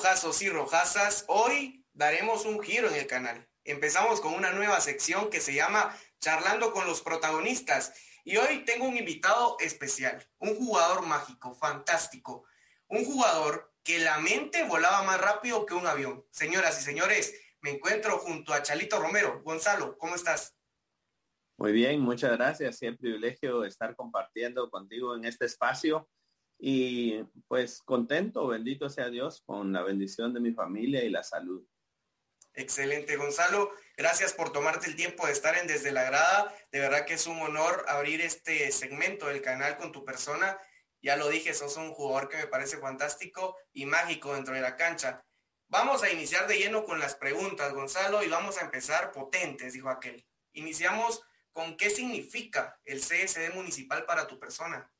rojazos y rojazas, hoy daremos un giro en el canal. Empezamos con una nueva sección que se llama Charlando con los protagonistas. Y hoy tengo un invitado especial, un jugador mágico, fantástico, un jugador que la mente volaba más rápido que un avión. Señoras y señores, me encuentro junto a Chalito Romero. Gonzalo, ¿cómo estás? Muy bien, muchas gracias. Sí, privilegio estar compartiendo contigo en este espacio y pues contento, bendito sea Dios, con la bendición de mi familia y la salud. Excelente, Gonzalo. Gracias por tomarte el tiempo de estar en Desde la Grada. De verdad que es un honor abrir este segmento del canal con tu persona. Ya lo dije, sos un jugador que me parece fantástico y mágico dentro de la cancha. Vamos a iniciar de lleno con las preguntas, Gonzalo, y vamos a empezar potentes, dijo aquel. Iniciamos con qué significa el CSD municipal para tu persona.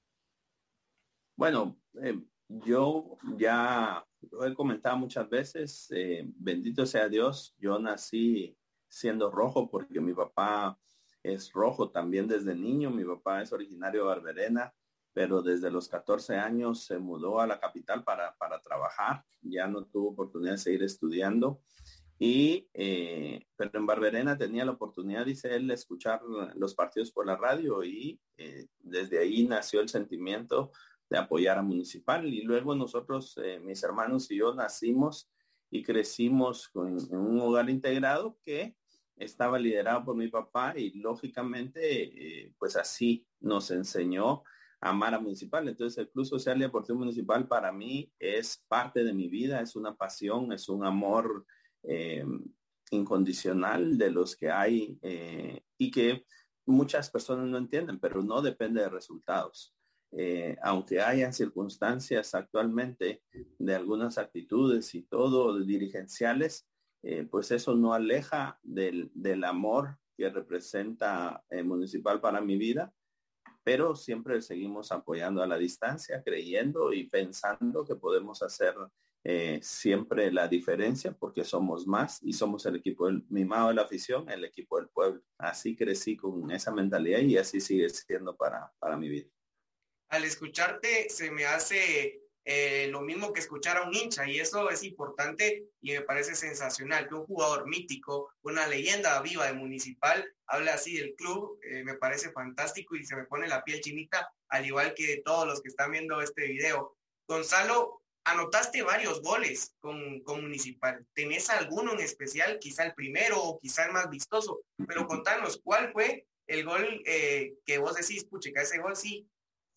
Bueno, eh, yo ya lo he comentado muchas veces, eh, bendito sea Dios, yo nací siendo rojo porque mi papá es rojo también desde niño, mi papá es originario de Barberena, pero desde los 14 años se mudó a la capital para, para trabajar, ya no tuvo oportunidad de seguir estudiando. Y, eh, pero en Barberena tenía la oportunidad, dice él, de escuchar los partidos por la radio y desde ahí nació el sentimiento de apoyar a Municipal. Y luego nosotros, eh, mis hermanos y yo, nacimos y crecimos en un hogar integrado que estaba liderado por mi papá y lógicamente, eh, pues así nos enseñó a amar a Municipal. Entonces el Club Social y Deportivo Municipal para mí es parte de mi vida, es una pasión, es un amor eh, incondicional de los que hay y que muchas personas no entienden, pero no depende de resultados. Eh, aunque hayan circunstancias actualmente de algunas actitudes y todo dirigenciales, eh, pues eso no aleja del, amor que representa el municipal para mi vida, pero siempre seguimos apoyando a la distancia, creyendo y pensando que podemos hacer eh, siempre la diferencia porque somos más y somos el equipo del mimado de la afición, el equipo del pueblo. Así crecí con esa mentalidad y así sigue siendo para, para mi vida al escucharte se me hace eh, lo mismo que escuchar a un hincha y eso es importante y me parece sensacional que un jugador mítico, una leyenda viva de Municipal, hable así del club, eh, me parece fantástico y se me pone la piel chinita, al igual que todos los que están viendo este video. Gonzalo, anotaste varios goles con, con Municipal. ¿Tenés alguno en especial, quizá el primero o quizá el más vistoso? Pero contanos, ¿cuál fue el gol eh, que vos decís, puchica, ese gol sí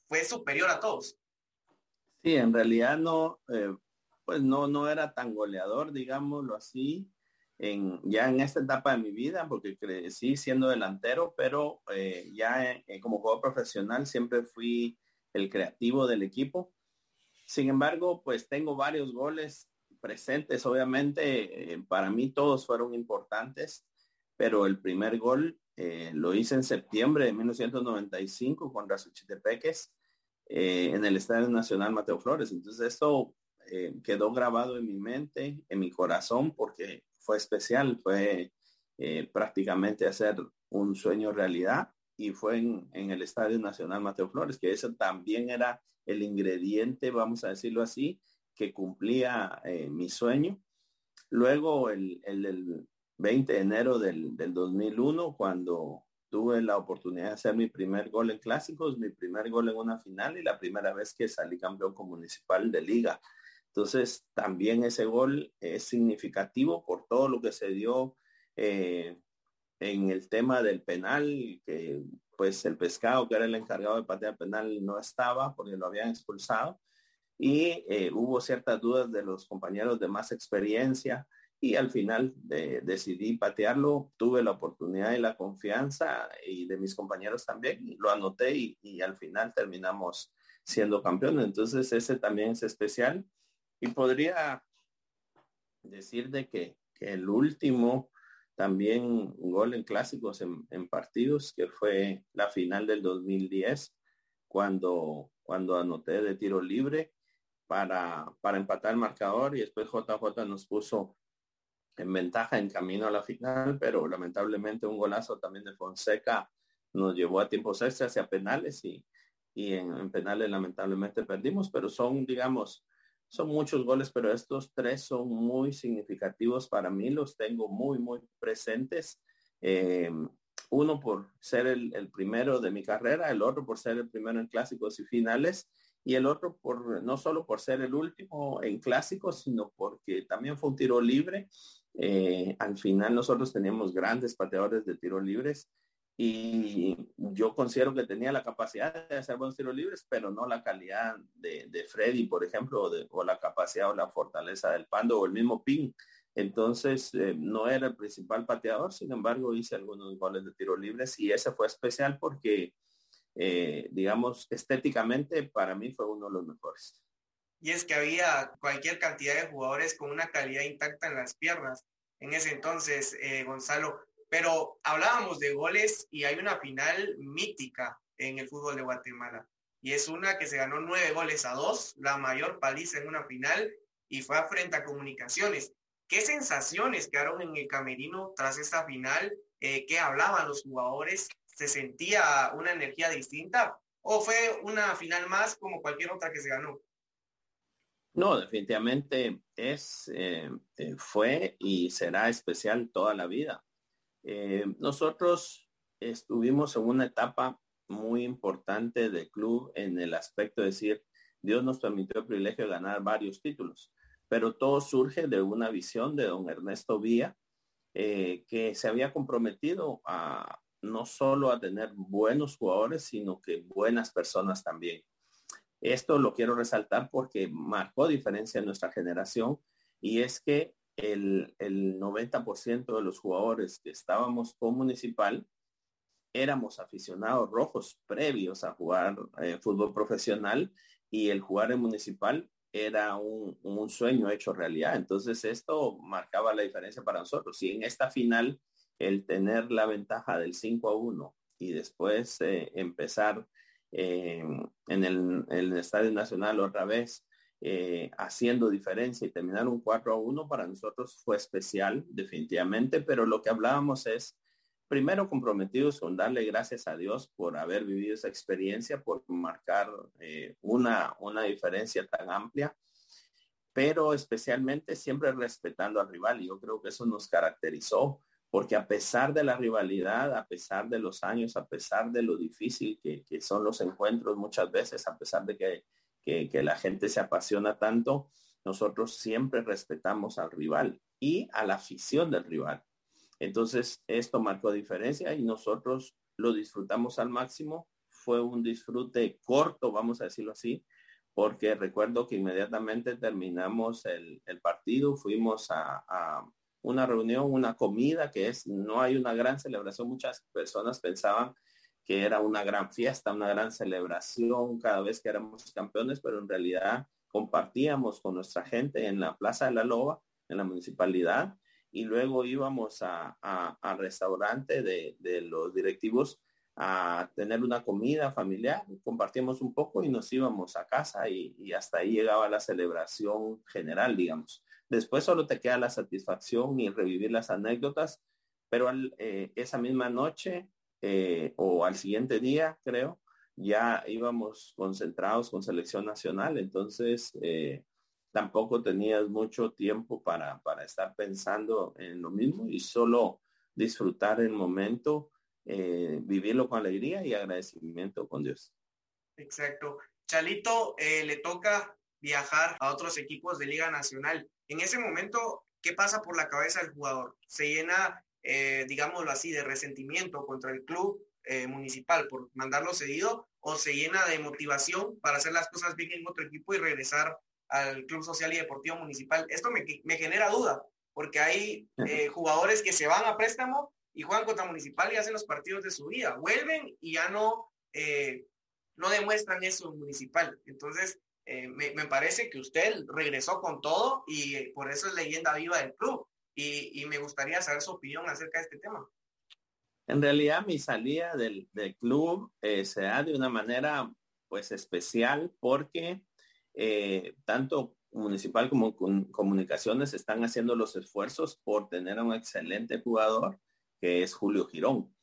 fue superior a todos. Sí, en realidad no, eh, pues no, no era tan goleador, digámoslo así, en, ya en esta etapa de mi vida, porque crecí siendo delantero, pero eh, ya eh, como jugador profesional siempre fui el creativo del equipo. Sin embargo, pues tengo varios goles presentes, obviamente, para mí todos fueron importantes, pero el primer gol lo hice en septiembre de 1995 contra Suchitepeques eh, en el Estadio Nacional Mateo Flores. Entonces esto eh, quedó grabado en mi mente, en mi corazón, porque fue especial, fue eh, prácticamente hacer un sueño realidad y fue en, el Estadio Nacional Mateo Flores, que eso también era el ingrediente, vamos a decirlo así, que cumplía mi sueño. Luego el, el, 20 de enero del, del 2001, cuando tuve la oportunidad de hacer mi primer gol en clásicos, mi primer gol en una final y la primera vez que salí campeón con municipal de liga. Entonces, también ese gol es significativo por todo lo que se dio eh, en el tema del penal, que pues el pescado que era el encargado de patear penal no estaba porque lo habían expulsado y eh, hubo ciertas dudas de los compañeros de más experiencia y al final decidí patearlo, tuve la oportunidad y la confianza y de mis compañeros también, lo anoté y, al final terminamos siendo campeones. Entonces ese también es especial y podría decir de que, el último también gol en clásicos en, partidos, que fue la final del 2010, cuando, cuando anoté de tiro libre para, para empatar el marcador y después JJ nos puso en ventaja en camino a la final, pero lamentablemente un golazo también de Fonseca nos llevó a tiempos extras y a penales y, y en, penales lamentablemente perdimos, pero son, digamos, son muchos goles, pero estos tres son muy significativos para mí, los tengo muy, muy presentes. Eh, uno por ser el, primero de mi carrera, el otro por ser el primero en clásicos y finales, y el otro por no solo por ser el último en clásicos, sino porque también fue un tiro libre. Eh, al final nosotros teníamos grandes pateadores de tiros libres y yo considero que tenía la capacidad de hacer buenos tiros libres, pero no la calidad de, Freddy, por ejemplo, o, la capacidad o la fortaleza del Pando o el mismo Ping. Entonces, eh, no era el principal pateador, sin embargo, hice algunos goles de tiros libres y ese fue especial porque, eh, digamos, estéticamente para mí fue uno de los mejores. Y es que había cualquier cantidad de jugadores con una calidad intacta en las piernas. En ese entonces, eh, Gonzalo, pero hablábamos de goles y hay una final mítica en el fútbol de Guatemala. Y es una que se ganó nueve goles a dos, la mayor paliza en una final y fue frente a comunicaciones. ¿Qué sensaciones quedaron en el camerino tras esta final? Eh, ¿Qué hablaban los jugadores? ¿Se sentía una energía distinta? ¿O fue una final más como cualquier otra que se ganó? No, definitivamente es, eh, eh, fue y será especial toda la vida. Eh, nosotros estuvimos en una etapa muy importante del club en el aspecto de decir, Dios nos permitió el privilegio de ganar varios títulos, pero todo surge de una visión de don Ernesto Vía, que se había comprometido a no solo a tener buenos jugadores, sino que buenas personas también. Esto lo quiero resaltar porque marcó diferencia en nuestra generación y es que el, 90% de los jugadores que estábamos con Municipal éramos aficionados rojos previos a jugar eh, fútbol profesional y el jugar en Municipal era un, sueño hecho realidad. Entonces esto marcaba la diferencia para nosotros. Y en esta final, el tener la ventaja del 5 a 1 y después eh, empezar eh, en, el, Estadio Nacional otra vez eh, haciendo diferencia y terminar un 4 a 1 para nosotros fue especial, definitivamente, pero lo que hablábamos es, primero comprometidos con darle gracias a Dios por haber vivido esa experiencia, por marcar eh, una, una diferencia tan amplia, pero especialmente siempre respetando al rival y yo creo que eso nos caracterizó porque a pesar de la rivalidad, a pesar de los años, a pesar de lo difícil que, que son los encuentros muchas veces, a pesar de que que, la gente se apasiona tanto, nosotros siempre respetamos al rival y a la afición del rival. Entonces, esto marcó diferencia y nosotros lo disfrutamos al máximo. Fue un disfrute corto, vamos a decirlo así, porque recuerdo que inmediatamente terminamos el, partido, fuimos a, una reunión, una comida, que es, no hay una gran celebración. Muchas personas pensaban que era una gran fiesta, una gran celebración cada vez que éramos campeones, pero en realidad compartíamos con nuestra gente en la Plaza de la Loba, en la municipalidad, y luego íbamos a, a, restaurante de, los directivos a tener una comida familiar, compartíamos un poco y nos íbamos a casa y, hasta ahí llegaba la celebración general, digamos. Después solo te queda la satisfacción y revivir las anécdotas, pero eh, esa misma noche eh, o al siguiente día, creo, ya íbamos concentrados con selección nacional, entonces eh, tampoco tenías mucho tiempo para, para, estar pensando en lo mismo y solo disfrutar el momento, vivirlo con alegría y agradecimiento con Dios. Exacto. Chalito, le toca viajar a otros equipos de Liga Nacional. En ese momento, ¿qué pasa por la cabeza del jugador? ¿Se llena eh, digámoslo así, de resentimiento contra el club eh, municipal por mandarlo cedido o se llena de motivación para hacer las cosas bien en otro equipo y regresar al Club Social y Deportivo Municipal. Esto me, me genera duda, porque hay eh, jugadores que se van a préstamo y juegan contra Municipal y hacen los partidos de su vida. Vuelven y ya no, no demuestran eso en Municipal. Entonces, me, me, parece que usted regresó con todo y por eso es leyenda viva del club y, me gustaría saber su opinión acerca de este tema. En realidad mi salida del, club eh, se da de una manera pues especial porque eh, tanto municipal como comunicaciones están haciendo los esfuerzos por tener a un excelente jugador que es Julio Girón.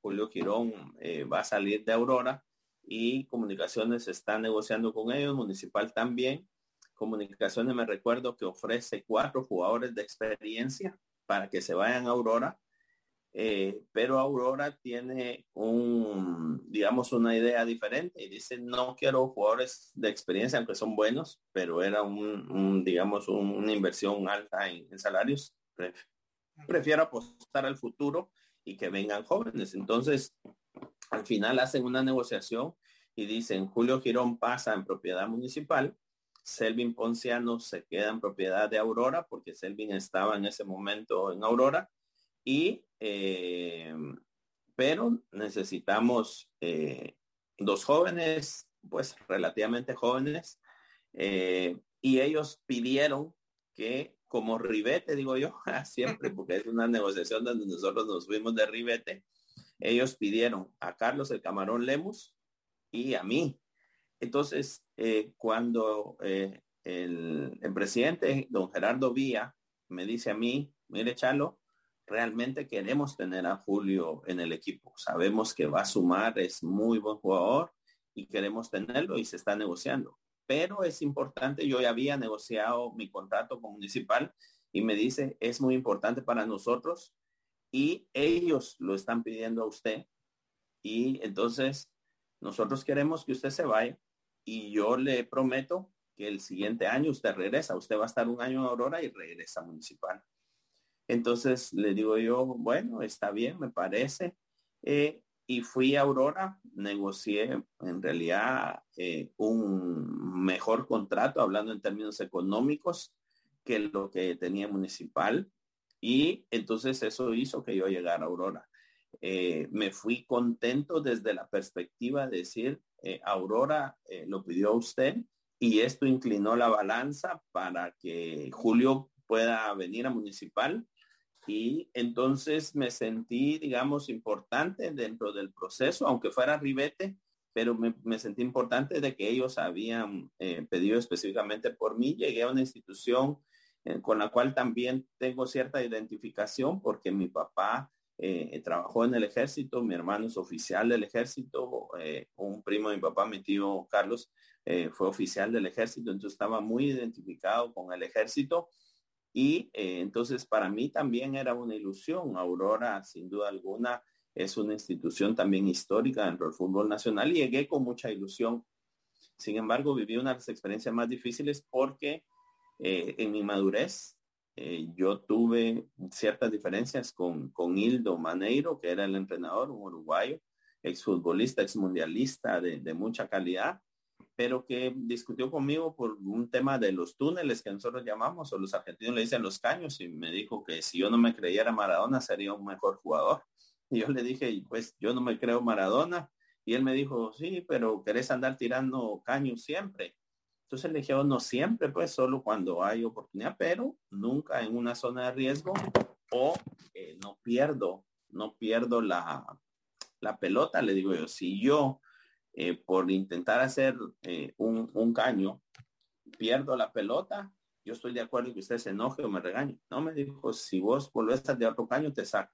Julio Girón eh, va a salir de Aurora y comunicaciones está negociando con ellos, municipal también Comunicaciones me recuerdo que ofrece cuatro jugadores de experiencia para que se vayan a Aurora, eh, pero Aurora tiene un, digamos, una idea diferente y dice, no quiero jugadores de experiencia, aunque son buenos, pero era un, digamos, una inversión alta en, salarios. Prefiero apostar al futuro y que vengan jóvenes. Entonces, al final hacen una negociación y dicen, Julio Girón pasa en propiedad municipal Selvin Ponciano se queda en propiedad de Aurora porque Selvin estaba en ese momento en Aurora y eh, pero necesitamos eh, dos jóvenes pues relativamente jóvenes eh, y ellos pidieron que como ribete digo yo siempre porque es una negociación donde nosotros nos fuimos de ribete ellos pidieron a Carlos el Camarón Lemus y a mí entonces, eh, cuando eh, el, presidente, don Gerardo Vía, me dice a mí, mire, Chalo, realmente queremos tener a Julio en el equipo. Sabemos que va a sumar, es muy buen jugador y queremos tenerlo y se está negociando. Pero es importante, yo ya había negociado mi contrato con municipal y me dice, es muy importante para nosotros y ellos lo están pidiendo a usted. Y entonces nosotros queremos que usted se vaya y yo le prometo que el siguiente año usted regresa, usted va a estar un año en Aurora y regresa municipal. Entonces le digo yo, bueno, está bien, me parece. Eh, y fui a Aurora, negocié en realidad eh, un mejor contrato, hablando en términos económicos, que lo que tenía municipal. Y entonces eso hizo que yo llegara a Aurora. Eh, me fui contento desde la perspectiva de decir, eh, Aurora eh, lo pidió a usted y esto inclinó la balanza para que Julio pueda venir a municipal y entonces me sentí, digamos, importante dentro del proceso, aunque fuera ribete, pero me, sentí importante de que ellos habían pedido específicamente por mí. Llegué a una institución con la cual también tengo cierta identificación porque mi papá eh, trabajó en el ejército, mi hermano es oficial del ejército, eh, un primo de mi papá, mi tío Carlos, eh, fue oficial del ejército, entonces estaba muy identificado con el ejército y entonces para mí también era una ilusión. Aurora, sin duda alguna, es una institución también histórica dentro del fútbol nacional y llegué con mucha ilusión. Sin embargo, viví una de las experiencias más difíciles porque en mi madurez eh, yo tuve ciertas diferencias con, con Hildo Maneiro, que era el entrenador, un uruguayo, exfutbolista, exmundialista de, de mucha calidad, pero que discutió conmigo por un tema de los túneles que nosotros llamamos, o los argentinos le dicen los caños, y me dijo que si yo no me creyera Maradona sería un mejor jugador. Y yo le dije, pues yo no me creo Maradona. Y él me dijo, sí, pero querés andar tirando caños siempre. Entonces dije, oh, no siempre, pues solo cuando hay oportunidad, pero nunca en una zona de riesgo o eh, no pierdo, no pierdo la, la, pelota, le digo yo, si yo eh, por intentar hacer eh, un, un, caño pierdo la pelota, yo estoy de acuerdo que usted se enoje o me regañe. No, me dijo, si vos volvés a de otro caño, te saco.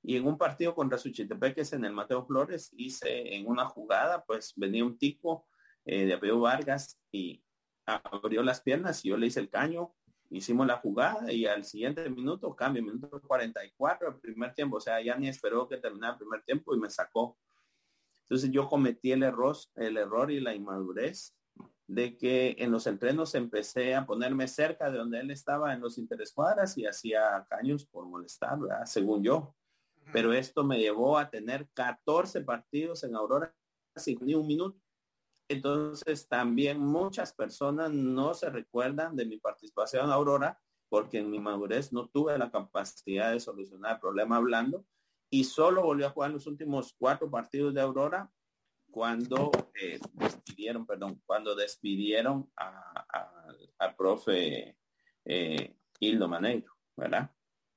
Y en un partido contra Suchitepeques en el Mateo Flores hice en una jugada, pues venía un tipo eh, de apellido Vargas y abrió las piernas y yo le hice el caño, hicimos la jugada y al siguiente minuto, cambio, minuto 44 el primer tiempo, o sea, ya ni esperó que terminara el primer tiempo y me sacó. Entonces yo cometí el error, el error y la inmadurez de que en los entrenos empecé a ponerme cerca de donde él estaba en los interescuadras y hacía caños por molestar, según yo. Pero esto me llevó a tener 14 partidos en Aurora sin ni un minuto. Entonces también muchas personas no se recuerdan de mi participación en Aurora porque en mi madurez no tuve la capacidad de solucionar el problema hablando y solo volví a jugar los últimos cuatro partidos de Aurora cuando eh, despidieron, perdón, cuando despidieron al profe eh, Hildo Maneiro, ¿verdad?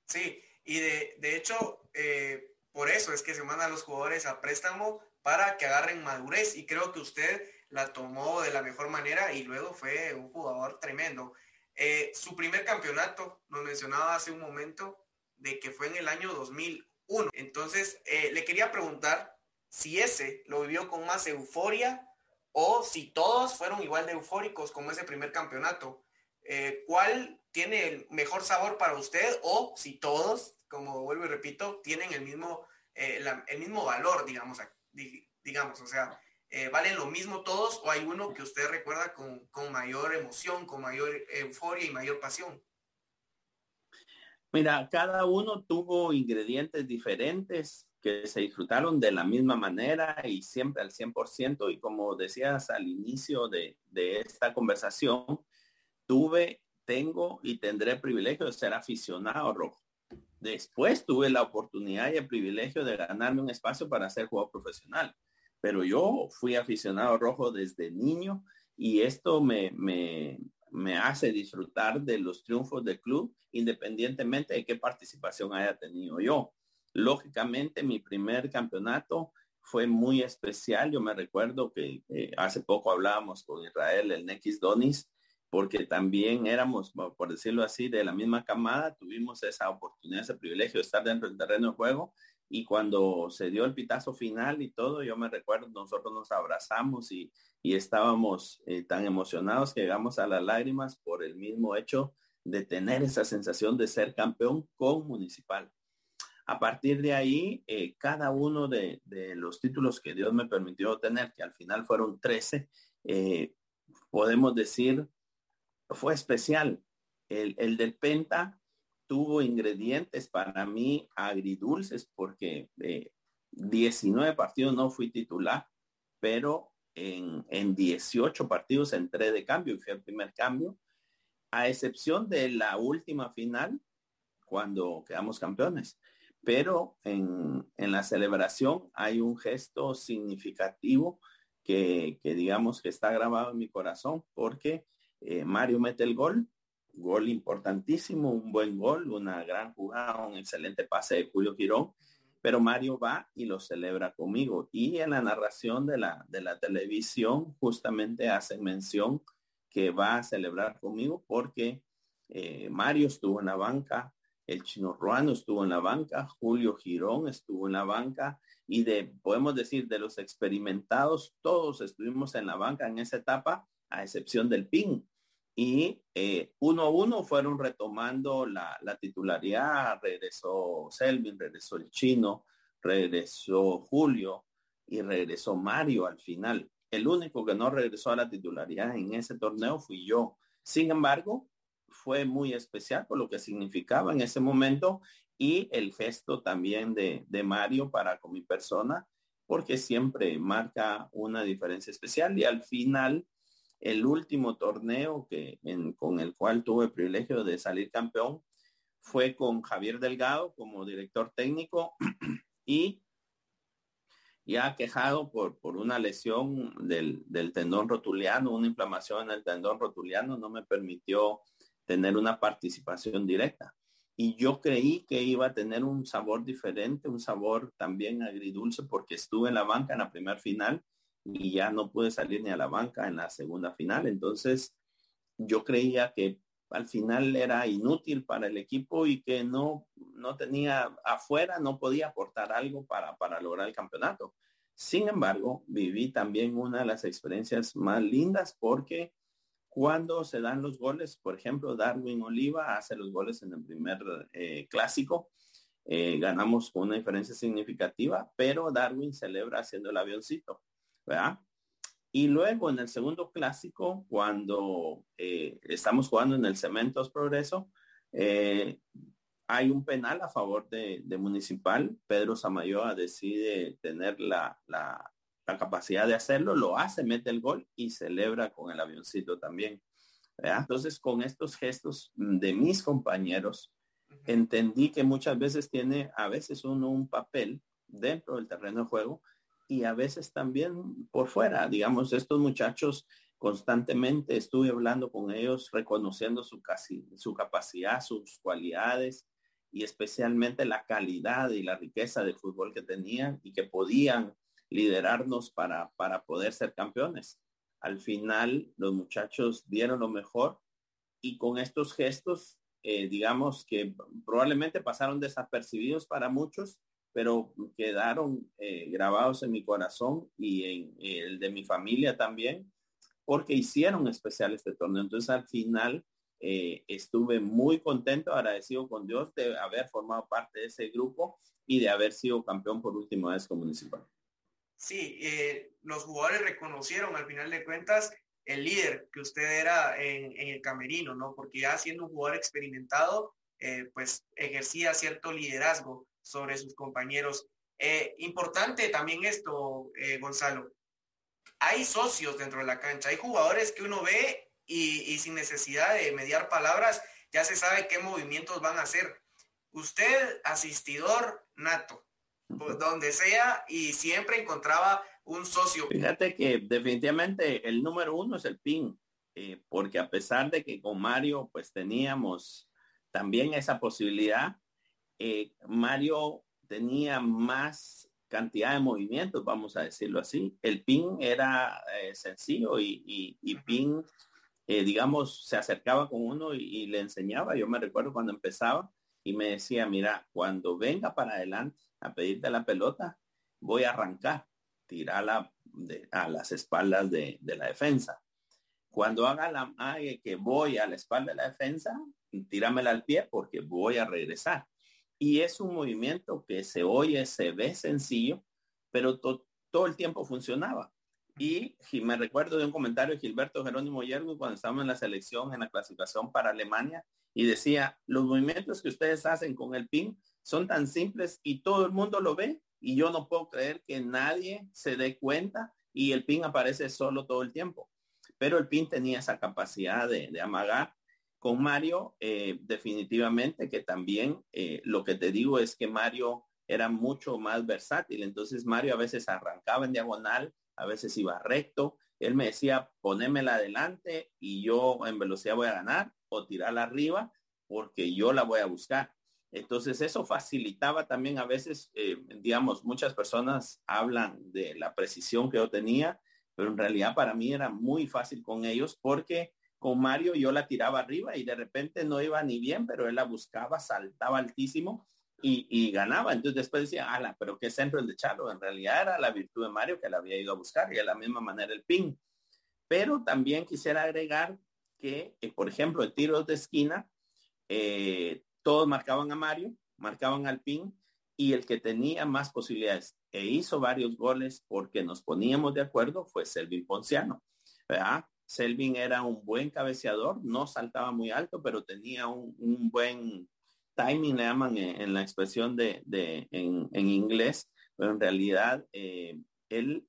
Sí, y de, de hecho, eh, por eso es que se mandan los jugadores a préstamo para que agarren madurez y creo que usted la tomó de la mejor manera y luego fue un jugador tremendo. Eh, su primer campeonato, nos mencionaba hace un momento, de que fue en el año 2001. Entonces, eh, le quería preguntar si ese lo vivió con más euforia o si todos fueron igual de eufóricos como ese primer campeonato. Eh, ¿Cuál tiene el mejor sabor para usted o si todos, como vuelvo y repito, tienen el mismo, el mismo valor, digamos, digamos, o sea, eh, ¿valen lo mismo todos o hay uno que usted recuerda con, con mayor emoción, con mayor euforia y mayor pasión? Mira, cada uno tuvo ingredientes diferentes que se disfrutaron de la misma manera y siempre al 100%. Y como decías al inicio de, de esta conversación, tuve, tengo y tendré el privilegio de ser aficionado rojo. Después tuve la oportunidad y el privilegio de ganarme un espacio para ser jugador profesional. Pero yo fui aficionado rojo desde niño y esto me, me, me hace disfrutar de los triunfos del club independientemente de qué participación haya tenido yo. Lógicamente, mi primer campeonato fue muy especial. Yo me recuerdo que hace poco hablábamos con Israel, el Nex Donis, porque también éramos, por decirlo así, de la misma camada, tuvimos esa oportunidad, ese privilegio de estar dentro del terreno de juego y cuando se dio el pitazo final y todo, yo me recuerdo, nosotros nos abrazamos y, estábamos eh, tan emocionados que llegamos a las lágrimas por el mismo hecho de tener esa sensación de ser campeón con municipal. A partir de ahí, eh, cada uno de, los títulos que Dios me permitió tener, que al final fueron 13, eh, podemos decir fue especial. El, el del Penta tuvo ingredientes para mí agridulces porque eh, 19 partidos no fui titular, pero en, en 18 partidos entré de cambio y fui el primer cambio, a excepción de la última final, cuando quedamos campeones. Pero en, en la celebración hay un gesto significativo que, que digamos que está grabado en mi corazón porque eh, Mario mete el gol, gol importantísimo, un buen gol, una gran jugada, un excelente pase de Julio Girón, pero Mario va y lo celebra conmigo. Y en la narración de la, de la televisión justamente hace mención que va a celebrar conmigo porque eh, Mario estuvo en la banca, el chino ruano estuvo en la banca, Julio Girón estuvo en la banca. Y de, podemos decir, de los experimentados, todos estuvimos en la banca en esa etapa, a excepción del PIN, y eh, uno a uno fueron retomando la, titularidad, regresó Selvin, regresó el chino, regresó Julio y regresó Mario al final. El único que no regresó a la titularidad en ese torneo fui yo. Sin embargo, fue muy especial por lo que significaba en ese momento y el gesto también de, de Mario para con mi persona, porque siempre marca una diferencia especial y al final el último torneo que, con el cual tuve el privilegio de salir campeón fue con Javier Delgado como director técnico y ya quejado por, por una lesión del, del, tendón rotuliano, una inflamación en el tendón rotuliano, no me permitió tener una participación directa. Y yo creí que iba a tener un sabor diferente, un sabor también agridulce, porque estuve en la banca en la primera final y ya no pude salir ni a la banca en la segunda final. Entonces, yo creía que al final era inútil para el equipo y que no, no tenía afuera, no podía aportar algo para, para lograr el campeonato. Sin embargo, viví también una de las experiencias más lindas porque cuando se dan los goles, por ejemplo, Darwin Oliva hace los goles en el primer eh, clásico, eh, ganamos una diferencia significativa, pero Darwin celebra haciendo el avioncito. ¿Verdad? Y luego en el segundo clásico, cuando eh, estamos jugando en el Cementos Progreso, eh, hay un penal a favor de, Municipal. Pedro Samayoa decide tener la, la, capacidad de hacerlo, lo hace, mete el gol y celebra con el avioncito también. Entonces, con estos gestos de mis compañeros, entendí que muchas veces tiene a veces uno un papel dentro del terreno de juego y a veces también por fuera. Digamos, estos muchachos constantemente estuve hablando con ellos, reconociendo su, casi, su capacidad, sus cualidades y especialmente la calidad y la riqueza de fútbol que tenían y que podían liderarnos para, para poder ser campeones. Al final, los muchachos dieron lo mejor y con estos gestos, eh, digamos que probablemente pasaron desapercibidos para muchos, pero quedaron eh, grabados en mi corazón y en el de mi familia también, porque hicieron especial este torneo. Entonces al final eh, estuve muy contento, agradecido con Dios de haber formado parte de ese grupo y de haber sido campeón por última vez como municipal. Sí, eh, los jugadores reconocieron al final de cuentas el líder que usted era en, el camerino, ¿no? Porque ya siendo un jugador experimentado, eh, pues ejercía cierto liderazgo sobre sus compañeros. importante también esto, Gonzalo. Hay socios dentro de la cancha, hay jugadores que uno ve y, sin necesidad de mediar palabras, ya se sabe qué movimientos van a hacer. Usted, asistidor nato, donde sea, y siempre encontraba un socio. Fíjate que definitivamente el número uno es el PIN, eh, porque a pesar de que con Mario pues teníamos también esa posibilidad, eh, Mario tenía más cantidad de movimientos, vamos a decirlo así. El PIN era eh, sencillo y, y, y PIN eh, digamos, se acercaba con uno y, le enseñaba. Yo me recuerdo cuando empezaba y me decía, mira, cuando venga para adelante a pedirte la pelota, voy a arrancar, tirarla a las espaldas de, la defensa. Cuando haga la que voy a la espalda de la defensa, tíramela al pie porque voy a regresar. Y es un movimiento que se oye, se ve sencillo, pero todo el tiempo funcionaba. Y me recuerdo de un comentario de Gilberto Jerónimo Yergo cuando estábamos en la selección, en la clasificación para Alemania, y decía, los movimientos que ustedes hacen con el PIN son tan simples y todo el mundo lo ve y yo no puedo creer que nadie se dé cuenta y el PIN aparece solo todo el tiempo. Pero el PIN tenía esa capacidad de, amagar. Con Mario, eh, definitivamente que también eh, lo que te digo es que Mario era mucho más versátil. Entonces Mario a veces arrancaba en diagonal, a veces iba recto. Él me decía, ponémela adelante y yo en velocidad voy a ganar o tirarla arriba porque yo la voy a buscar. Entonces eso facilitaba también a veces, eh, digamos, muchas personas hablan de la precisión que yo tenía, pero en realidad para mí era muy fácil con ellos porque con Mario yo la tiraba arriba y de repente no iba ni bien, pero él la buscaba, saltaba altísimo y, ganaba. Entonces después decía, ala, pero qué centro el de Chalo. En realidad era la virtud de Mario que la había ido a buscar y de la misma manera el pin. Pero también quisiera agregar que, eh, por ejemplo, el tiro de esquina, eh, todos marcaban a Mario, marcaban al pin y el que tenía más posibilidades e hizo varios goles porque nos poníamos de acuerdo fue Selvin Ponciano. ¿verdad? Selvin era un buen cabeceador, no saltaba muy alto, pero tenía un buen timing le llaman en, la expresión de, en, inglés, pero en realidad eh, él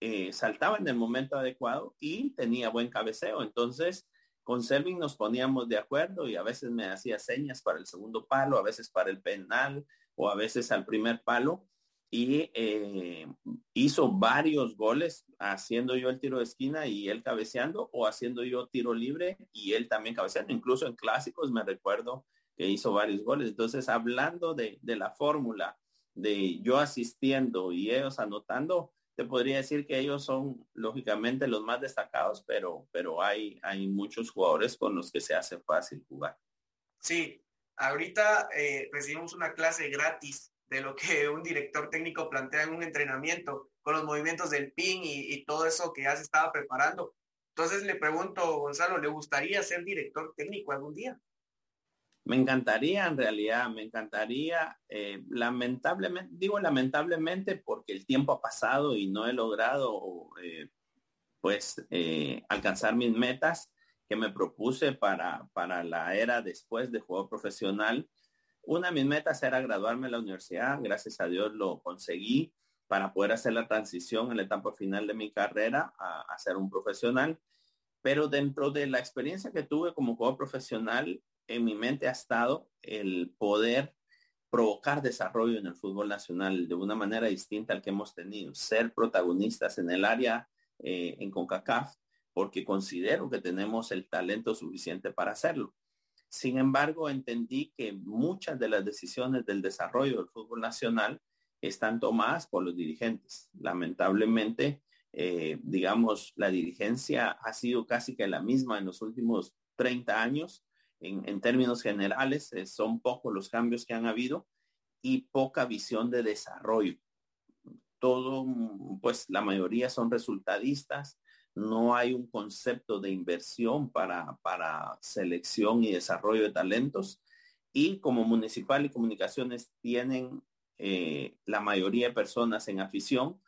eh, saltaba en el momento adecuado y tenía buen cabeceo. Entonces, con Selvin nos poníamos de acuerdo y a veces me hacía señas para el segundo palo, a veces para el penal o a veces al primer palo y eh, hizo varios goles haciendo yo el tiro de esquina y él cabeceando o haciendo yo tiro libre y él también cabeceando. Incluso en clásicos me recuerdo que hizo varios goles. Entonces, hablando de, la fórmula de yo asistiendo y ellos anotando, te podría decir que ellos son lógicamente los más destacados, pero, pero hay, hay muchos jugadores con los que se hace fácil jugar. Sí, ahorita eh, recibimos una clase gratis de lo que un director técnico plantea en un entrenamiento con los movimientos del PIN y, todo eso que ya se estaba preparando. Entonces le pregunto, Gonzalo, ¿le gustaría ser director técnico algún día? Me encantaría, en realidad, me encantaría, eh, lamentablemente, digo lamentablemente porque el tiempo ha pasado y no he logrado, eh, pues, eh, alcanzar mis metas que me propuse para, para la era después de juego profesional. Una de mis metas era graduarme en la universidad, gracias a Dios lo conseguí para poder hacer la transición en la etapa final de mi carrera a, ser un profesional. Pero dentro de la experiencia que tuve como jugador profesional, en mi mente ha estado el poder provocar desarrollo en el fútbol nacional de una manera distinta al que hemos tenido, ser protagonistas en el área eh, en CONCACAF, porque considero que tenemos el talento suficiente para hacerlo. Sin embargo, entendí que muchas de las decisiones del desarrollo del fútbol nacional están tomadas por los dirigentes. Lamentablemente, eh, digamos, la dirigencia ha sido casi que la misma en los últimos 30 años en, términos generales, eh, son pocos los cambios que han habido y poca visión de desarrollo. Todo, pues la mayoría son resultadistas, no hay un concepto de inversión para, para selección y desarrollo de talentos. Y como municipal y comunicaciones tienen eh, la mayoría de personas en afición,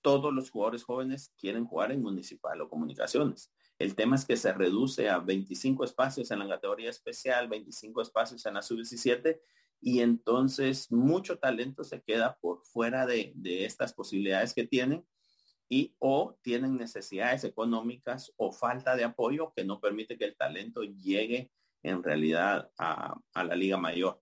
todos los jugadores jóvenes quieren jugar en municipal o comunicaciones. El tema es que se reduce a 25 espacios en la categoría especial, 25 espacios en la sub-17 y entonces mucho talento se queda por fuera de, de estas posibilidades que tienen y o tienen necesidades económicas o falta de apoyo que no permite que el talento llegue en realidad a, la liga mayor.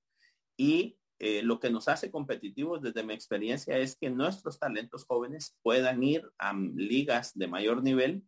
Y eh, lo que nos hace competitivos desde mi experiencia es que nuestros talentos jóvenes puedan ir a ligas de mayor nivel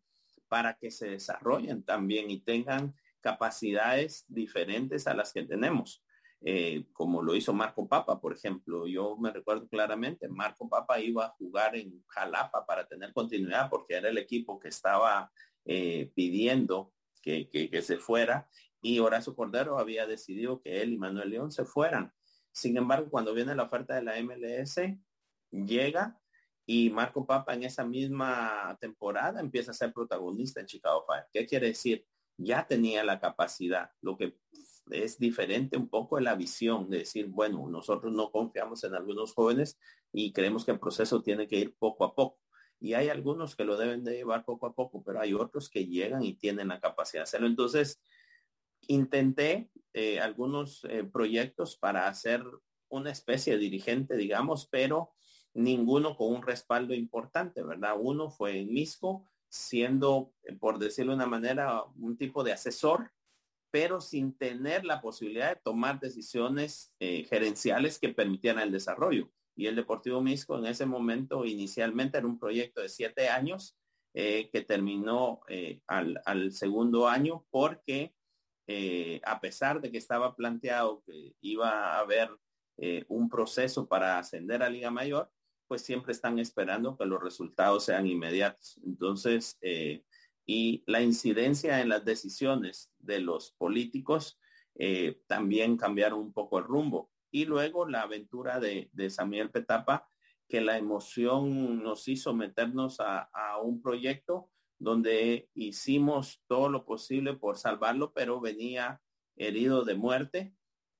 para que se desarrollen también y tengan capacidades diferentes a las que tenemos. Eh, como lo hizo Marco Papa, por ejemplo. Yo me recuerdo claramente, Marco Papa iba a jugar en Jalapa para tener continuidad porque era el equipo que estaba eh, pidiendo que, que, se fuera y Horacio Cordero había decidido que él y Manuel León se fueran. Sin embargo, cuando viene la oferta de la MLS, llega y Marco Papa en esa misma temporada empieza a ser protagonista en Chicago Fire. ¿Qué quiere decir? Ya tenía la capacidad. Lo que es diferente un poco la visión de decir, bueno, nosotros no confiamos en algunos jóvenes y creemos que el proceso tiene que ir poco a poco. Y hay algunos que lo deben de llevar poco a poco, pero hay otros que llegan y tienen la capacidad de hacerlo. Entonces, intenté eh, algunos eh, proyectos para hacer una especie de dirigente, digamos, pero ninguno con un respaldo importante, ¿verdad? Uno fue en Misco, siendo, eh, por decirlo de una manera, un tipo de asesor, pero sin tener la posibilidad de tomar decisiones gerenciales que permitieran el desarrollo. Y el Deportivo Misco en ese momento inicialmente era un proyecto de siete años que terminó al, al, segundo año porque eh, a pesar de que estaba planteado que iba a haber eh, un proceso para ascender a Liga Mayor, pues siempre están esperando que los resultados sean inmediatos. Entonces, eh, y la incidencia en las decisiones de los políticos también cambiaron un poco el rumbo. Y luego la aventura de, Samuel Petapa, que la emoción nos hizo meternos a un proyecto donde hicimos todo lo posible por salvarlo, pero venía herido de muerte.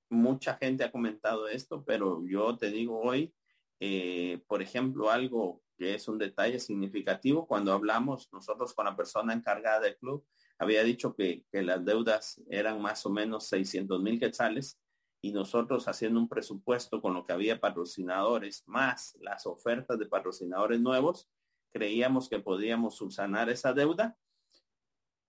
Mucha gente ha comentado esto, pero yo te digo hoy, eh, por ejemplo, algo que es un detalle significativo, cuando hablamos nosotros con la persona encargada del club, había dicho que, que las deudas eran más o menos 600 mil quetzales y nosotros haciendo un presupuesto con lo que había patrocinadores más las ofertas de patrocinadores nuevos, creíamos que podíamos subsanar esa deuda.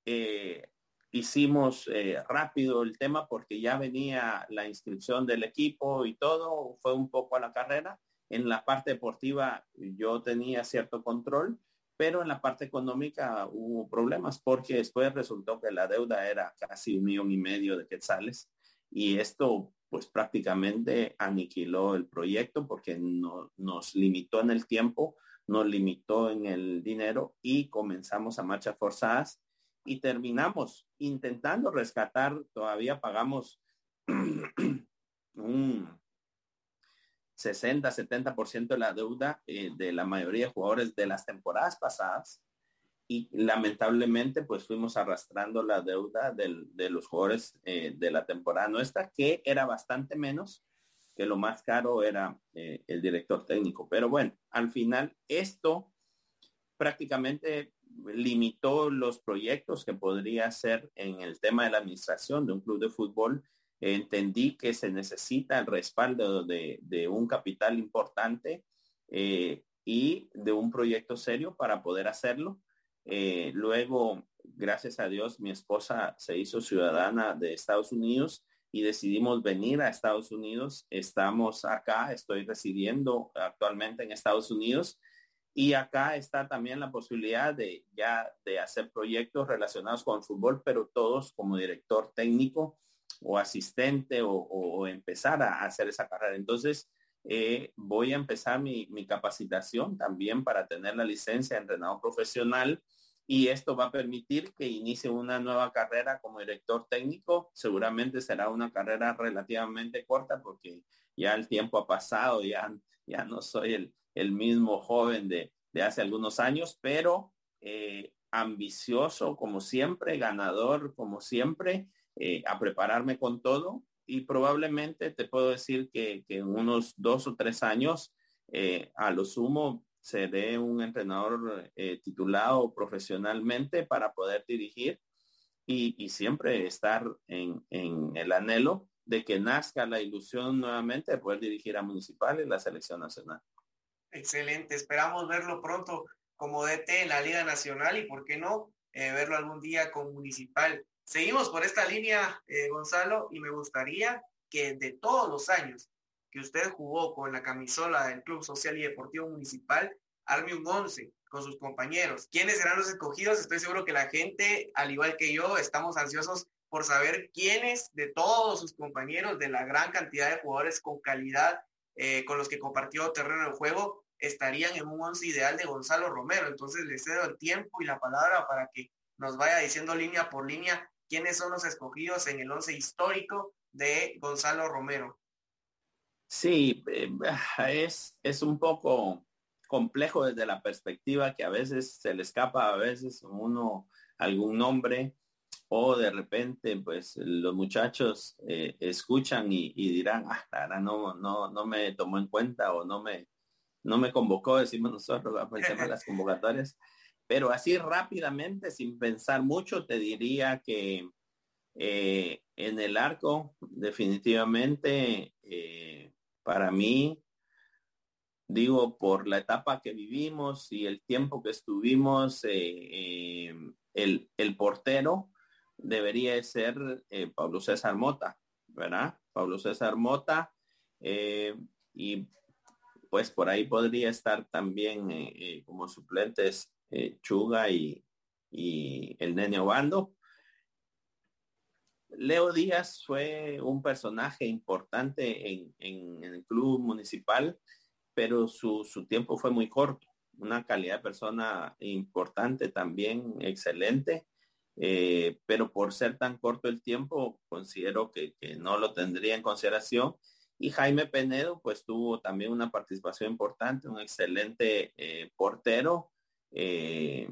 Eh, hicimos eh, rápido el tema porque ya venía la inscripción del equipo y todo, fue un poco a la carrera. En la parte deportiva yo tenía cierto control, pero en la parte económica hubo problemas porque después resultó que la deuda era casi un millón y medio de quetzales y esto pues prácticamente aniquiló el proyecto porque no, nos limitó en el tiempo nos limitó en el dinero y comenzamos a marchas forzadas y terminamos intentando rescatar, todavía pagamos 60, 70% de la deuda eh, de la mayoría de jugadores de las temporadas pasadas y lamentablemente pues fuimos arrastrando la deuda de los jugadores eh, de la temporada nuestra, que era bastante menos que lo más caro era eh, el director técnico. Pero bueno, al final esto prácticamente limitó los proyectos que podría hacer en el tema de la administración de un club de fútbol. Entendí que se necesita el respaldo de, un capital importante eh, y de un proyecto serio para poder hacerlo. Eh, luego, gracias a Dios, mi esposa se hizo ciudadana de Estados Unidos y decidimos venir a Estados Unidos. Estamos acá, estoy residiendo actualmente en Estados Unidos y acá está también la posibilidad de ya de hacer proyectos relacionados con el fútbol, pero todos como director técnico o asistente o, empezar a, hacer esa carrera. Entonces, eh, voy a empezar mi, capacitación también para tener la licencia de entrenador profesional y esto va a permitir que inicie una nueva carrera como director técnico. Seguramente será una carrera relativamente corta porque ya el tiempo ha pasado, ya, ya no soy el, el mismo joven de, de hace algunos años, pero eh, ambicioso como siempre, ganador como siempre, eh, a prepararme con todo y probablemente te puedo decir que, que en unos dos o tres años eh, a lo sumo seré un entrenador eh, titulado profesionalmente para poder dirigir y, y siempre estar en, en, el anhelo de que nazca la ilusión nuevamente de poder dirigir a Municipal y la selección nacional. Excelente, esperamos verlo pronto como DT en la Liga Nacional y por qué no verlo algún día con Municipal. Seguimos por esta línea, eh, Gonzalo, y me gustaría que de todos los años que usted jugó con la camisola del Club Social y Deportivo Municipal, arme un once con sus compañeros. ¿Quiénes serán los escogidos? Estoy seguro que la gente, al igual que yo, estamos ansiosos por saber quiénes de todos sus compañeros, de la gran cantidad de jugadores con calidad eh, con los que compartió terreno de juego, estarían en un once ideal de Gonzalo Romero. Entonces le cedo el tiempo y la palabra para que nos vaya diciendo línea por línea quiénes son los escogidos en el once histórico de Gonzalo Romero. Sí, eh, es, es un poco complejo desde la perspectiva que a veces se le escapa a veces uno algún nombre o de repente pues los muchachos eh, escuchan y, y, dirán, ah, ahora no, no, no me tomó en cuenta o no me, no me convocó, decimos nosotros, de las convocatorias. Pero así rápidamente, sin pensar mucho, te diría que eh, en el arco, definitivamente, eh, para mí, digo, por la etapa que vivimos y el tiempo que estuvimos, eh, el, el, portero debería ser Pablo César Mota, ¿verdad? Pablo César Mota. Y pues por ahí podría estar también como suplentes Chuga y, y el Nene Obando Leo Díaz fue un personaje importante en, en, el club municipal, pero su, su, tiempo fue muy corto. Una calidad de persona importante también, excelente, eh, pero por ser tan corto el tiempo, considero que, que, no lo tendría en consideración. Y Jaime Penedo, pues tuvo también una participación importante, un excelente eh, portero, eh,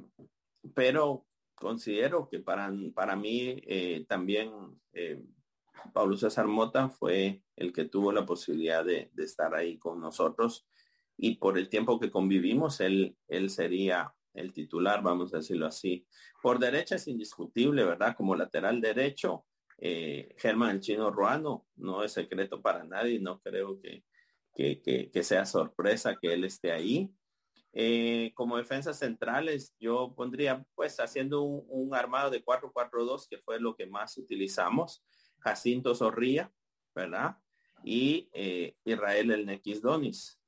pero considero que para, para mí eh, también eh, Pablo César Mota fue el que tuvo la posibilidad de, de, estar ahí con nosotros y por el tiempo que convivimos, él, él sería el titular, vamos a decirlo así. Por derecha es indiscutible, ¿verdad? Como lateral derecho, eh, Germán el Chino Ruano no es secreto para nadie, no creo que, que, que, que sea sorpresa que él esté ahí. Eh, como defensas centrales, yo pondría pues haciendo un, armado de 4-4-2, que fue lo que más utilizamos, Jacinto Zorría, ¿verdad? Y eh, Israel el Nequis Donis.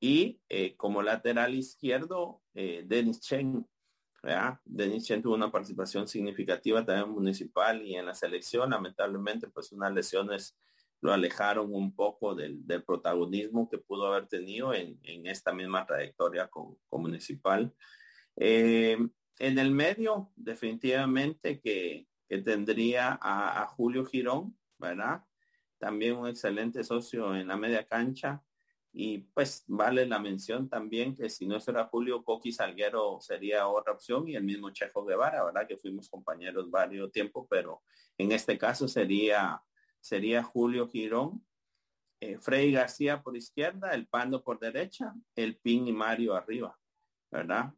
Y eh, como lateral izquierdo, Denis Chen, ¿verdad? Denis Chen tuvo una participación significativa también municipal y en la selección, lamentablemente, pues unas lesiones lo alejaron un poco del, del protagonismo que pudo haber tenido en, en esta misma trayectoria con, municipal. Eh, en el medio, definitivamente que, que tendría a, a, Julio Girón, ¿verdad? También un excelente socio en la media cancha. Y pues vale la mención también que si no será Julio, Coqui Salguero sería otra opción y el mismo Chejo Guevara, ¿verdad? Que fuimos compañeros varios tiempos, pero en este caso sería sería Julio Girón, eh, Freddy García por izquierda, el Pando por derecha, el Pin y Mario arriba, ¿verdad?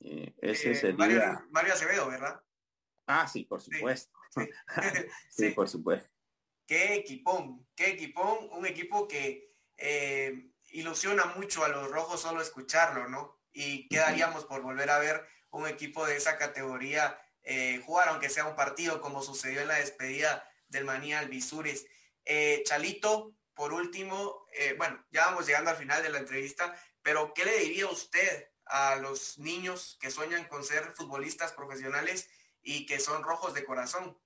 Eh, ese eh, sería... Mario, Mario, Acevedo, ¿verdad? Ah, sí, por supuesto. Sí, sí. sí por supuesto. Qué equipón, qué equipón, un equipo que eh, ilusiona mucho a los rojos solo escucharlo, ¿no? Y quedaríamos por volver a ver un equipo de esa categoría eh, jugar, aunque sea un partido, como sucedió en la despedida del Manía Alvisures. Eh, Chalito, por último, eh, bueno, ya vamos llegando al final de la entrevista, pero ¿qué le diría usted a los niños que sueñan con ser futbolistas profesionales y que son rojos de corazón?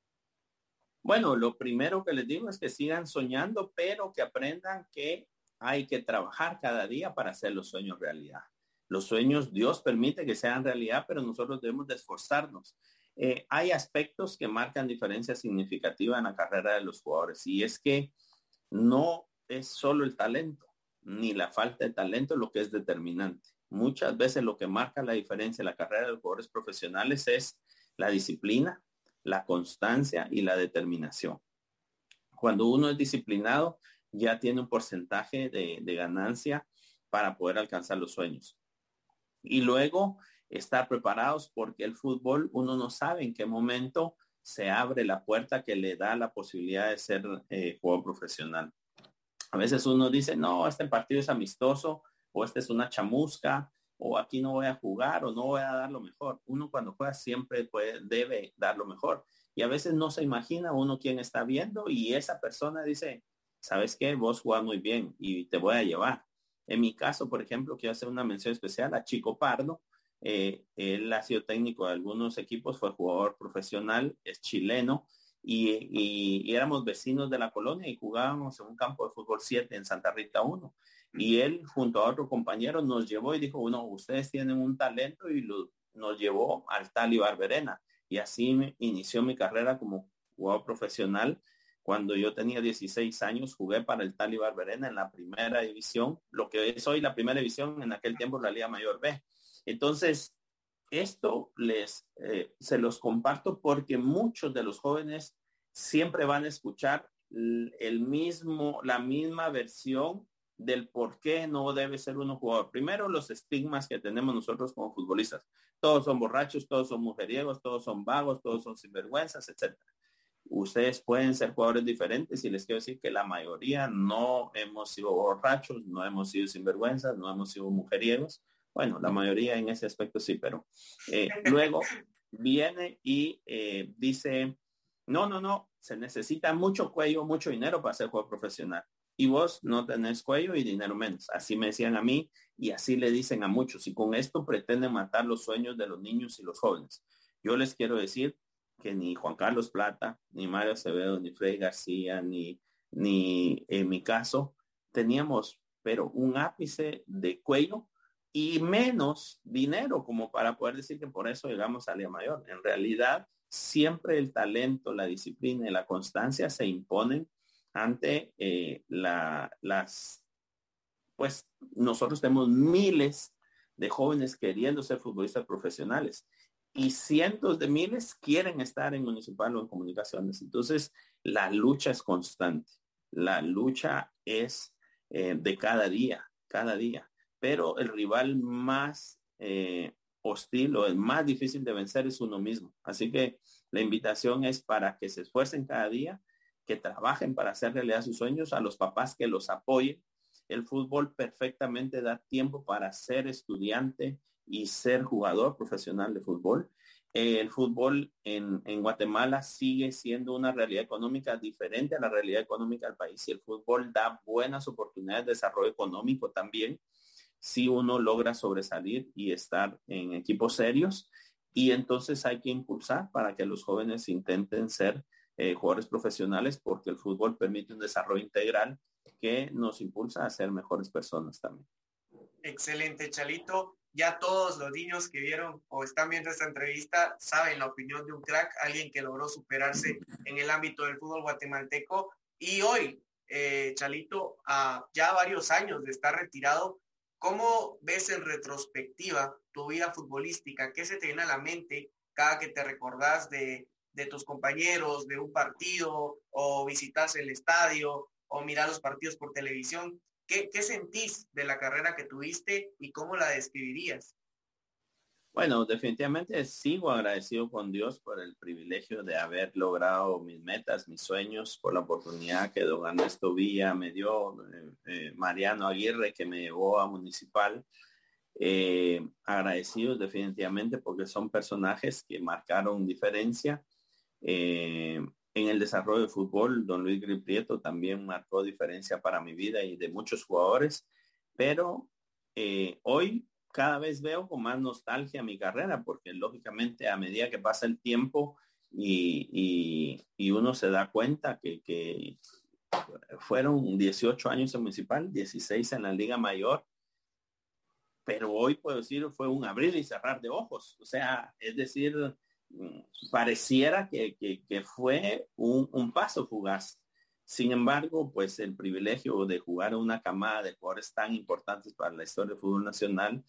Bueno, lo primero que les digo es que sigan soñando, pero que aprendan que hay que trabajar cada día para hacer los sueños realidad. Los sueños Dios permite que sean realidad, pero nosotros debemos de esforzarnos. Eh, hay aspectos que marcan diferencia significativa en la carrera de los jugadores y es que no es solo el talento ni la falta de talento lo que es determinante. Muchas veces lo que marca la diferencia en la carrera de los jugadores profesionales es la disciplina, la constancia y la determinación. Cuando uno es disciplinado, ya tiene un porcentaje de, de ganancia para poder alcanzar los sueños. Y luego estar preparados porque el fútbol uno no sabe en qué momento se abre la puerta que le da la posibilidad de ser eh, jugador profesional. A veces uno dice, no, este partido es amistoso o este es una chamusca o aquí no voy a jugar o no voy a dar lo mejor. Uno cuando juega siempre puede, debe dar lo mejor. Y a veces no se imagina uno quién está viendo y esa persona dice, ¿sabes qué? Vos jugás muy bien y te voy a llevar. En mi caso, por ejemplo, quiero hacer una mención especial a Chico Pardo. Eh, él ha sido técnico de algunos equipos, fue jugador profesional, es chileno y, éramos vecinos de la colonia y jugábamos en un campo de fútbol 7 en Santa Rita 1. Y él junto a otro compañero nos llevó y dijo, bueno, ustedes tienen un talento y nos llevó al Tali Barberena. Y así me inició mi carrera como jugador profesional cuando yo tenía 16 años, jugué para el Tali Barberena en la primera división, lo que es hoy la primera división, en aquel tiempo la Liga Mayor B. Entonces, esto les, eh, se los comparto porque muchos de los jóvenes siempre van a escuchar el mismo, la misma versión del por qué no debe ser uno jugador. Primero, los estigmas que tenemos nosotros como futbolistas. Todos son borrachos, todos son mujeriegos, todos son vagos, todos son sinvergüenzas, etcétera ustedes pueden ser jugadores diferentes y les quiero decir que la mayoría no hemos sido borrachos, no hemos sido sinvergüenzas, no hemos sido mujeriegos. Bueno, la mayoría en ese aspecto sí, pero eh, luego viene y eh, dice, no, no, no, se necesita mucho cuello, mucho dinero para ser jugador profesional. Y vos no tenés cuello y dinero menos. Así me decían a mí y así le dicen a muchos. Y con esto pretenden matar los sueños de los niños y los jóvenes. Yo les quiero decir que ni Juan Carlos Plata, ni Mario Acevedo, ni Freddy García, ni, ni en mi caso, teníamos, pero un ápice de cuello y menos dinero como para poder decir que por eso llegamos a Lía Mayor. En realidad, siempre el talento, la disciplina y la constancia se imponen ante eh, la, las, pues nosotros tenemos miles de jóvenes queriendo ser futbolistas profesionales y cientos de miles quieren estar en municipal o en comunicaciones. Entonces, la lucha es constante. La lucha es eh, de cada día, cada día. Pero el rival más eh, hostil o el más difícil de vencer es uno mismo. Así que la invitación es para que se esfuercen cada día, que trabajen para hacer realidad sus sueños, a los papás que los apoyen. El fútbol perfectamente da tiempo para ser estudiante, y ser jugador profesional de fútbol. el fútbol en, Guatemala sigue siendo una realidad económica diferente a la realidad económica del país y el fútbol da buenas oportunidades de desarrollo económico también si uno logra sobresalir y estar en equipos serios. Y entonces hay que impulsar para que los jóvenes intenten ser eh, jugadores profesionales porque el fútbol permite un desarrollo integral que nos impulsa a ser mejores personas también. Excelente, Chalito ya todos los niños que vieron o están viendo esta entrevista saben la opinión de un crack, alguien que logró superarse en el ámbito del fútbol guatemalteco. Y hoy, eh, Chalito, ya varios años de estar retirado, ¿cómo ves en retrospectiva tu vida futbolística? ¿Qué se te viene a la mente cada que te recordás de, de tus compañeros, de un partido, o visitas el estadio, o mirar los partidos por televisión? ¿Qué, sentís de la carrera que tuviste y cómo la describirías? Bueno, definitivamente sigo agradecido con Dios por el privilegio de haber logrado mis metas, mis sueños, por la oportunidad que don Ernesto Villa me dio, eh, eh, Mariano Aguirre que me llevó a Municipal. Eh, agradecidos definitivamente porque son personajes que marcaron diferencia. En el desarrollo de fútbol, don Luis Griprieto también marcó diferencia para mi vida y de muchos jugadores, pero eh, hoy cada vez veo con más nostalgia mi carrera, porque lógicamente a medida que pasa el tiempo y, uno se da cuenta que, que, fueron 18 años en municipal, 16 en la Liga Mayor, pero hoy puedo decir fue un abrir y cerrar de ojos. O sea, es decir, mm, pareciera que, que, fue un, paso fugaz. Sin embargo, pues el privilegio de jugar una camada de jugadores tan importantes para la historia del fútbol nacional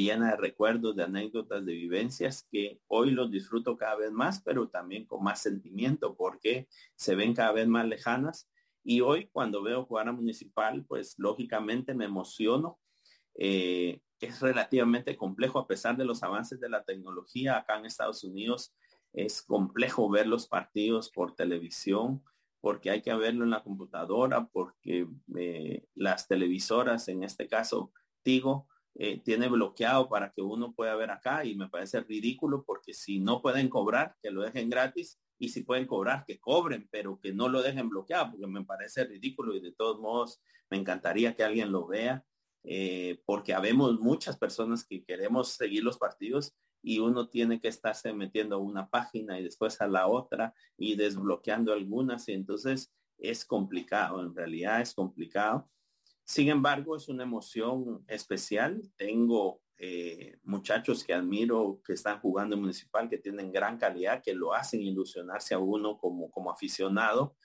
llena de recuerdos, de anécdotas, de vivencias que hoy los disfruto cada vez más, pero también con más sentimiento porque se ven cada vez más lejanas. Y hoy cuando veo jugar a Municipal, pues lógicamente me emociono. Eh, es relativamente complejo a pesar de los avances de la tecnología acá en Estados Unidos. Es complejo ver los partidos por televisión porque hay que verlo en la computadora, porque eh, las televisoras, en este caso Tigo, eh, tiene bloqueado para que uno pueda ver acá y me parece ridículo porque si no pueden cobrar, que lo dejen gratis y si pueden cobrar, que cobren, pero que no lo dejen bloqueado porque me parece ridículo y de todos modos me encantaría que alguien lo vea eh, porque habemos muchas personas que queremos seguir los partidos y uno tiene que estarse metiendo a una página y después a la otra y desbloqueando algunas y entonces es complicado, en realidad es complicado. Sin embargo, es una emoción especial. Tengo eh, muchachos que admiro que están jugando en municipal, que tienen gran calidad, que lo hacen ilusionarse a uno como, como aficionado.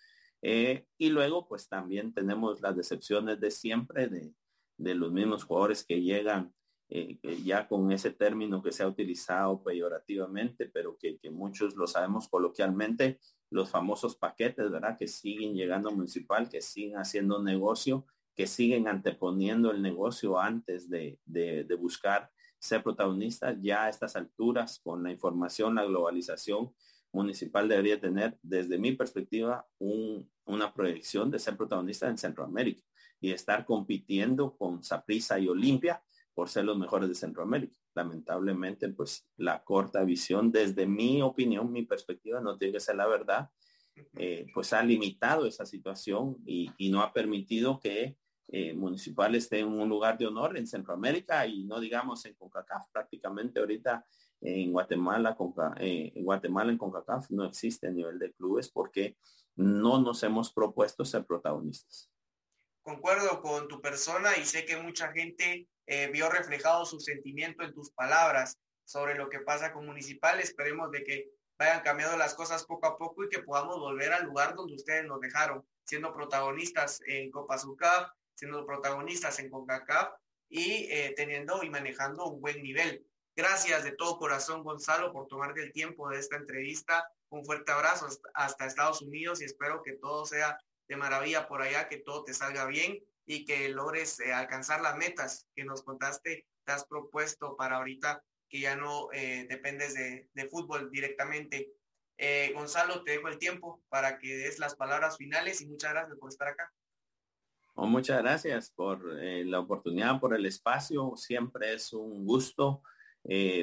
Eh, y luego, pues también tenemos las decepciones de siempre de, de los mismos jugadores que llegan eh, ya con ese término que se ha utilizado peyorativamente, pero que, muchos lo sabemos coloquialmente, los famosos paquetes, ¿verdad? Que siguen llegando a municipal, que siguen haciendo negocio, que siguen anteponiendo el negocio antes de, buscar ser protagonistas. Ya a estas alturas, con la información, la globalización, municipal debería tener, desde mi perspectiva, una proyección de ser protagonista en Centroamérica y estar compitiendo con Saprissa y Olimpia por ser los mejores de Centroamérica. Lamentablemente, pues la corta visión, desde mi opinión, mi perspectiva, no tiene que ser la verdad, eh, pues ha limitado esa situación y, no ha permitido que eh, Municipal esté en un lugar de honor en Centroamérica y no digamos en CONCACAF. Prácticamente ahorita en Guatemala, eh, en Guatemala en CONCACAF no existe nivel de clubes porque no nos hemos propuesto ser protagonistas concuerdo con tu persona y sé que mucha gente eh, vio reflejado su sentimiento en tus palabras sobre lo que pasa con Municipal. Esperemos de que vayan cambiando las cosas poco a poco y que podamos volver al lugar donde ustedes nos dejaron, siendo protagonistas en Copa Sucap, siendo protagonistas en CONCACAF y eh, teniendo y manejando un buen nivel. Gracias de todo corazón, Gonzalo, por tomarte el tiempo de esta entrevista. Un fuerte abrazo hasta Estados Unidos y espero que todo sea de maravilla por allá, que todo te salga bien y que logres eh, alcanzar las metas que nos contaste, te has propuesto para ahorita que ya no eh, dependes de, fútbol directamente. Gonzalo, te dejo el tiempo para que des las palabras finales y muchas gracias por estar acá. Oh, muchas gracias por la oportunidad, por el espacio. Siempre es un gusto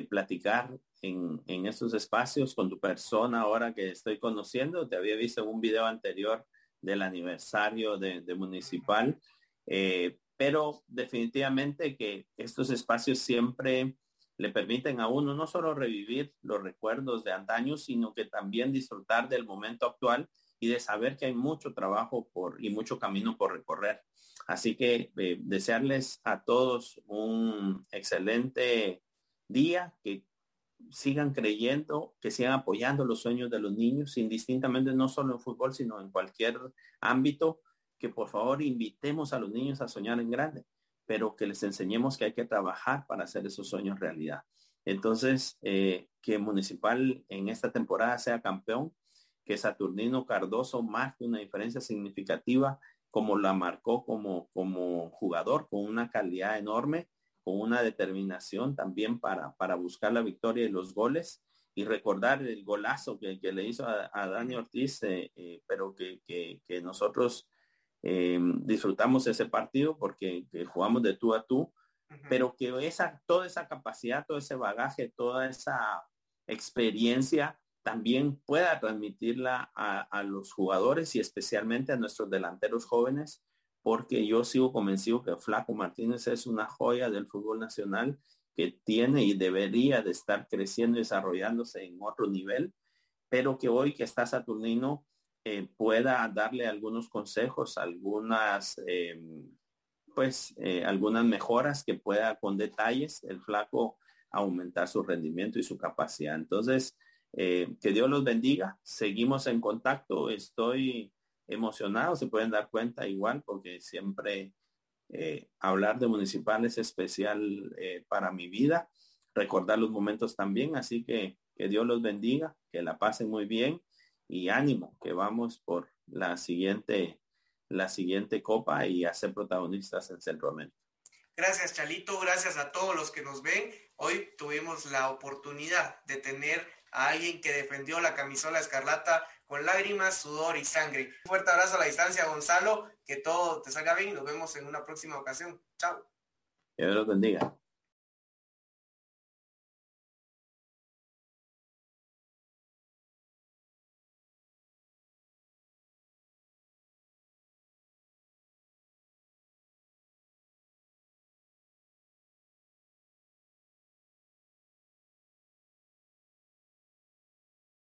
platicar en, en, estos espacios con tu persona ahora que estoy conociendo. Te había visto en un video anterior del aniversario de, municipal, eh, pero definitivamente que estos espacios siempre le permiten a uno no solo revivir los recuerdos de antaño, sino que también disfrutar del momento actual y de saber que hay mucho trabajo por y mucho camino por recorrer. Así que eh, desearles a todos un excelente día, que sigan creyendo, que sigan apoyando los sueños de los niños, indistintamente no solo en fútbol, sino en cualquier ámbito, que por favor invitemos a los niños a soñar en grande, pero que les enseñemos que hay que trabajar para hacer esos sueños realidad. Entonces, eh, que Municipal en esta temporada sea campeón, que Saturnino Cardoso marque una diferencia significativa como la marcó como, como jugador, con una calidad enorme con una determinación también para, para buscar la victoria y los goles y recordar el golazo que, le hizo a, Dani Ortiz, eh, eh, pero que, nosotros eh, disfrutamos ese partido porque jugamos de tú a tú, pero que esa, toda esa capacidad, todo ese bagaje, toda esa experiencia también pueda transmitirla a, los jugadores y especialmente a nuestros delanteros jóvenes porque yo sigo convencido que Flaco Martínez es una joya del fútbol nacional que tiene y debería de estar creciendo y desarrollándose en otro nivel, pero que hoy que está Saturnino eh, pueda darle algunos consejos, algunas, em, pues eh, algunas mejoras que pueda con detalles el flaco aumentar su rendimiento y su capacidad. Entonces, eh, que Dios los bendiga. Seguimos en contacto. Estoy emocionado, se pueden dar cuenta igual, porque siempre eh, hablar de municipal es especial para mi vida. Recordar los momentos también. Así que que Dios los bendiga, que la pasen muy bien y ánimo, que vamos por la siguiente la siguiente copa y a ser protagonistas en Centroamérica. Gracias, Chalito. Gracias a todos los que nos ven. Hoy tuvimos la oportunidad de tener a alguien que defendió la camisola escarlata con lágrimas, sudor y sangre. Un fuerte abrazo a la distancia, Gonzalo. Que todo te salga bien y nos vemos en una próxima ocasión. Chao. Que Dios los bendiga.